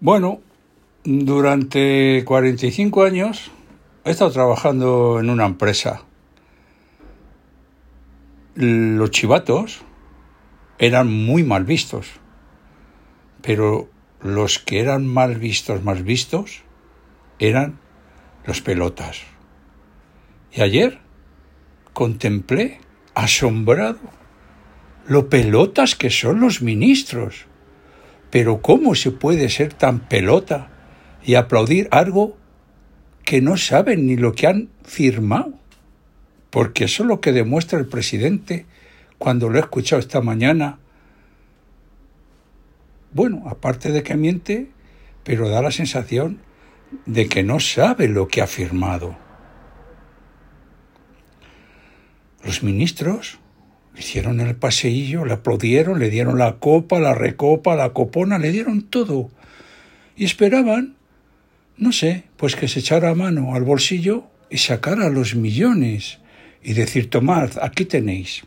Bueno, durante 45 años he estado trabajando en una empresa. Los chivatos eran muy mal vistos, pero los que eran mal vistos, más vistos, eran los pelotas. Y ayer contemplé, asombrado, lo pelotas que son los ministros. Pero ¿cómo se puede ser tan pelota y aplaudir algo que no saben ni lo que han firmado? Porque eso es lo que demuestra el presidente cuando lo he escuchado esta mañana. Bueno, aparte de que miente, pero da la sensación de que no sabe lo que ha firmado. Los ministros hicieron el paseillo, le aplaudieron, le dieron la copa, la recopa, la copona, le dieron todo. Y esperaban, no sé, pues que se echara mano al bolsillo y sacara los millones y decir, tomad, aquí tenéis.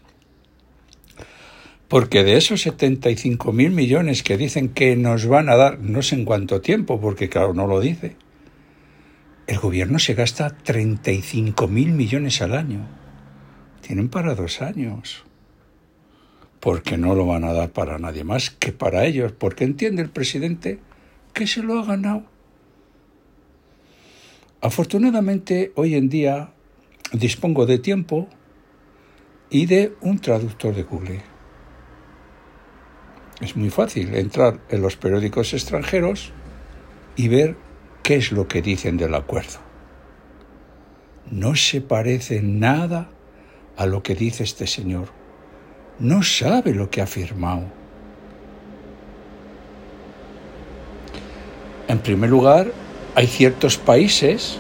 Porque de esos 75 mil millones que dicen que nos van a dar, no sé en cuánto tiempo, porque claro, no lo dice, el gobierno se gasta 35 mil millones al año. Tienen para dos años porque no lo van a dar para nadie más que para ellos, porque entiende el presidente que se lo ha ganado. Afortunadamente, hoy en día dispongo de tiempo y de un traductor de Google. Es muy fácil entrar en los periódicos extranjeros y ver qué es lo que dicen del acuerdo. No se parece nada a lo que dice este señor no sabe lo que ha firmado. En primer lugar, hay ciertos países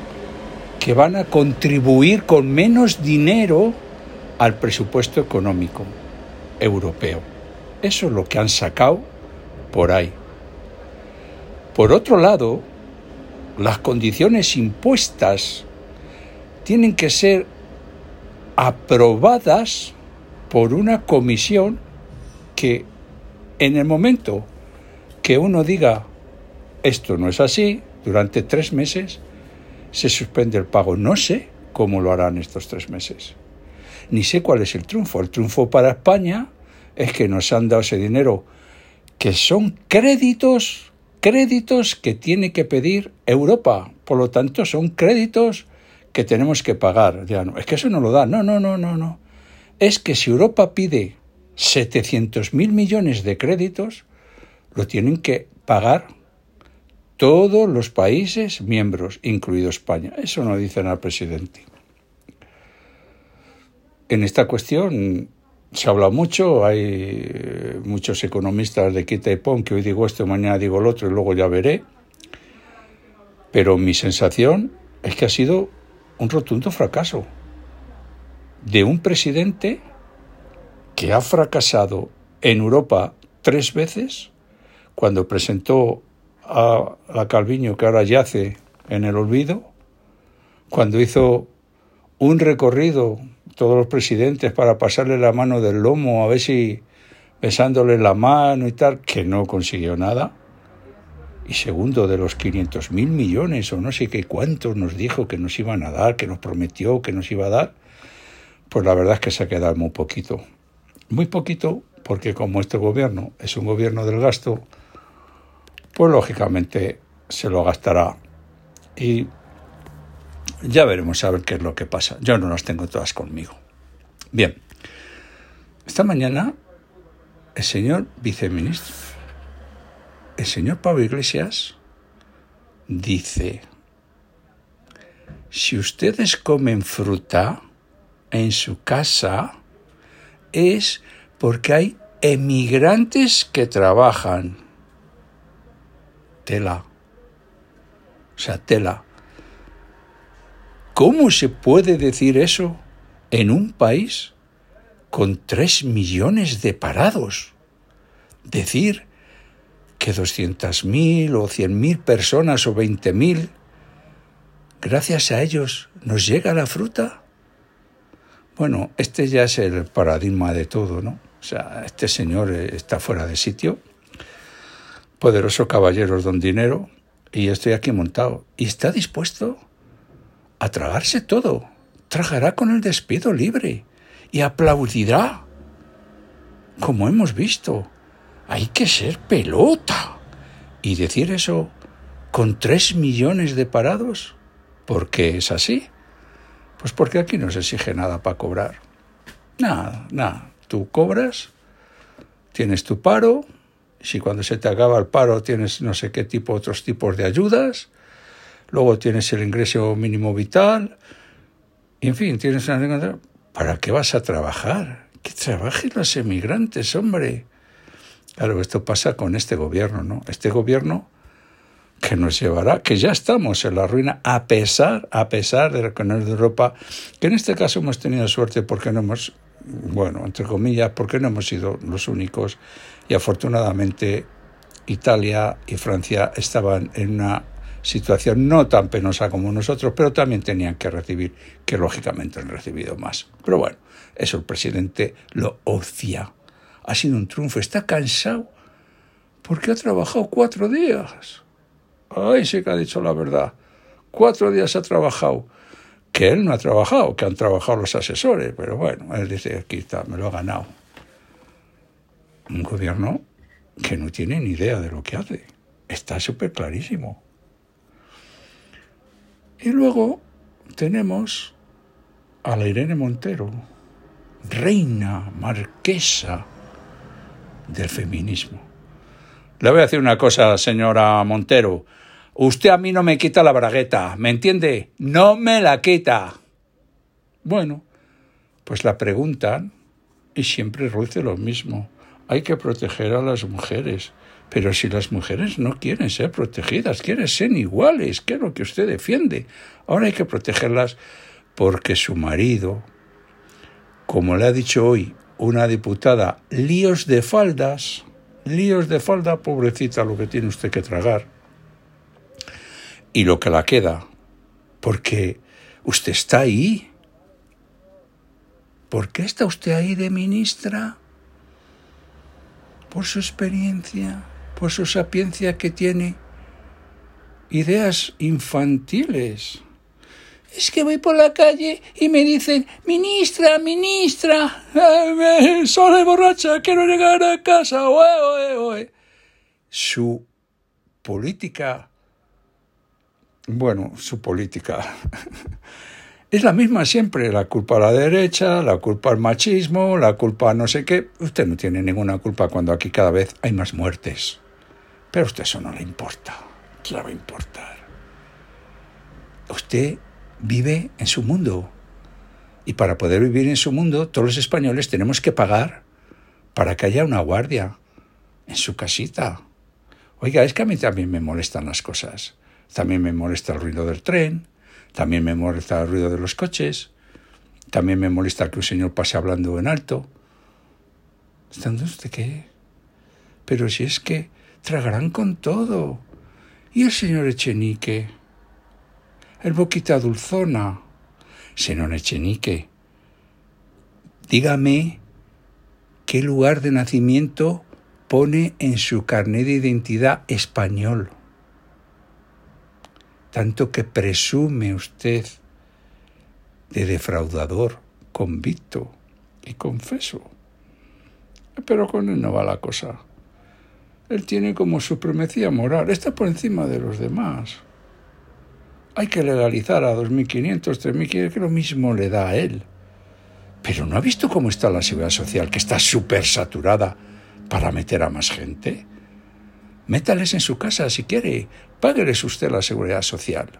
que van a contribuir con menos dinero al presupuesto económico europeo. Eso es lo que han sacado por ahí. Por otro lado, las condiciones impuestas tienen que ser aprobadas por una comisión que en el momento que uno diga esto no es así, durante tres meses se suspende el pago. No sé cómo lo harán estos tres meses. Ni sé cuál es el triunfo. El triunfo para España es que nos han dado ese dinero, que son créditos, créditos que tiene que pedir Europa. Por lo tanto, son créditos que tenemos que pagar. Ya no, es que eso no lo da. No, no, no, no, no es que si Europa pide 700.000 millones de créditos, lo tienen que pagar todos los países miembros, incluido España. Eso no dicen al presidente. En esta cuestión se habla mucho, hay eh, muchos economistas de quita y pon que hoy digo esto, mañana digo lo otro y luego ya veré. Pero mi sensación es que ha sido un rotundo fracaso de un presidente que ha fracasado en Europa tres veces, cuando presentó a la Calviño, que ahora yace en el olvido, cuando hizo un recorrido, todos los presidentes, para pasarle la mano del lomo, a ver si besándole la mano y tal, que no consiguió nada. Y segundo, de los 500 mil millones o no sé qué cuántos nos dijo que nos iban a dar, que nos prometió que nos iba a dar, pues la verdad es que se ha quedado muy poquito. Muy poquito porque como este gobierno es un gobierno del gasto, pues lógicamente se lo gastará. Y ya veremos a ver qué es lo que pasa. Yo no las tengo todas conmigo. Bien, esta mañana el señor viceministro, el señor Pablo Iglesias, dice, si ustedes comen fruta, en su casa es porque hay emigrantes que trabajan. Tela. O sea, tela. ¿Cómo se puede decir eso en un país con tres millones de parados? Decir que 200.000 o 100.000 personas o 20.000, gracias a ellos nos llega la fruta. Bueno, este ya es el paradigma de todo, ¿no? O sea, este señor está fuera de sitio. poderoso caballero don dinero y estoy aquí montado. Y está dispuesto a tragarse todo. Tragará con el despido libre y aplaudirá. Como hemos visto, hay que ser pelota. Y decir eso con tres millones de parados, ¿por qué es así? Pues porque aquí no se exige nada para cobrar. Nada, nada. Tú cobras, tienes tu paro, si cuando se te acaba el paro tienes no sé qué tipo, otros tipos de ayudas, luego tienes el ingreso mínimo vital, en fin, tienes una... ¿Para qué vas a trabajar? Que trabajen los emigrantes, hombre. Claro, esto pasa con este gobierno, ¿no? Este gobierno que nos llevará, que ya estamos en la ruina, a pesar, a pesar de es de Europa, que en este caso hemos tenido suerte porque no hemos, bueno, entre comillas, porque no hemos sido los únicos y afortunadamente Italia y Francia estaban en una situación no tan penosa como nosotros, pero también tenían que recibir, que lógicamente han recibido más. Pero bueno, eso el presidente lo ocia. Ha sido un triunfo, está cansado porque ha trabajado cuatro días. Ay, sí que ha dicho la verdad. Cuatro días ha trabajado. Que él no ha trabajado, que han trabajado los asesores, pero bueno, él dice, aquí está, me lo ha ganado. Un gobierno que no tiene ni idea de lo que hace. Está súper clarísimo. Y luego tenemos a la Irene Montero, reina, marquesa del feminismo. Le voy a decir una cosa, señora Montero. Usted a mí no me quita la bragueta, ¿me entiende? No me la quita. Bueno, pues la preguntan y siempre ruce lo mismo. Hay que proteger a las mujeres. Pero si las mujeres no quieren ser protegidas, quieren ser iguales, que es lo que usted defiende. Ahora hay que protegerlas porque su marido, como le ha dicho hoy una diputada, líos de faldas, líos de falda, pobrecita, lo que tiene usted que tragar y lo que la queda, porque usted está ahí. ¿Por qué está usted ahí de ministra? Por su experiencia, por su sapiencia que tiene. Ideas infantiles. Es que voy por la calle y me dicen, ministra, ministra, soy borracha, quiero llegar a casa. Su política bueno, su política es la misma siempre, la culpa a la derecha, la culpa al machismo, la culpa a no sé qué. Usted no tiene ninguna culpa cuando aquí cada vez hay más muertes. Pero a usted eso no le importa. ¿Qué le va a importar? Usted vive en su mundo. Y para poder vivir en su mundo, todos los españoles tenemos que pagar para que haya una guardia en su casita. Oiga, es que a mí también me molestan las cosas. También me molesta el ruido del tren, también me molesta el ruido de los coches, también me molesta que un señor pase hablando en alto. ¿Estando usted qué? Pero si es que tragarán con todo. ¿Y el señor Echenique? El boquita dulzona. Señor Echenique, dígame qué lugar de nacimiento pone en su carnet de identidad español tanto que presume usted de defraudador convicto y confeso. Pero con él no va la cosa. Él tiene como supremacía moral, está por encima de los demás. Hay que legalizar a 2.500, 3.500, que lo mismo le da a él. Pero ¿no ha visto cómo está la seguridad social, que está súper saturada para meter a más gente? Métales en su casa si quiere. Págueles usted la seguridad social.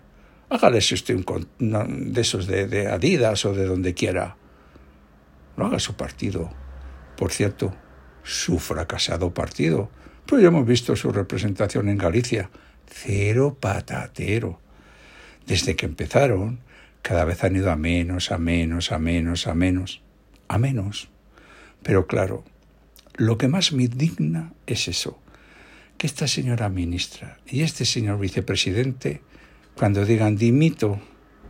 Hágales usted de esos de, Adidas o de donde quiera. No haga su partido. Por cierto, su fracasado partido. Pues ya hemos visto su representación en Galicia. Cero patatero. Desde que empezaron, cada vez han ido a menos, a menos, a menos, a menos, a menos. Pero claro, lo que más me indigna es eso, que esta señora ministra y este señor vicepresidente, cuando digan dimito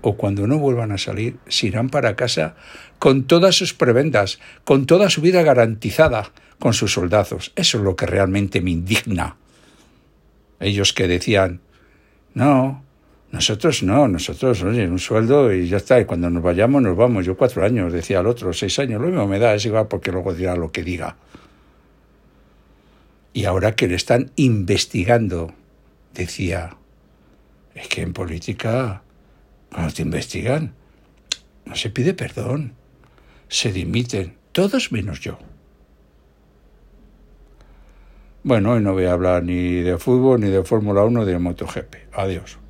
o cuando no vuelvan a salir, se irán para casa con todas sus prebendas, con toda su vida garantizada, con sus soldados. Eso es lo que realmente me indigna. Ellos que decían, no, nosotros no, nosotros, oye, un sueldo y ya está, y cuando nos vayamos nos vamos. Yo cuatro años, decía el otro, seis años, lo mismo me da, es igual porque luego dirá lo que diga. Y ahora que le están investigando, decía, es que en política, cuando te investigan, no se pide perdón, se dimiten, todos menos yo. Bueno, hoy no voy a hablar ni de fútbol, ni de Fórmula 1, ni de MotoGP. Adiós.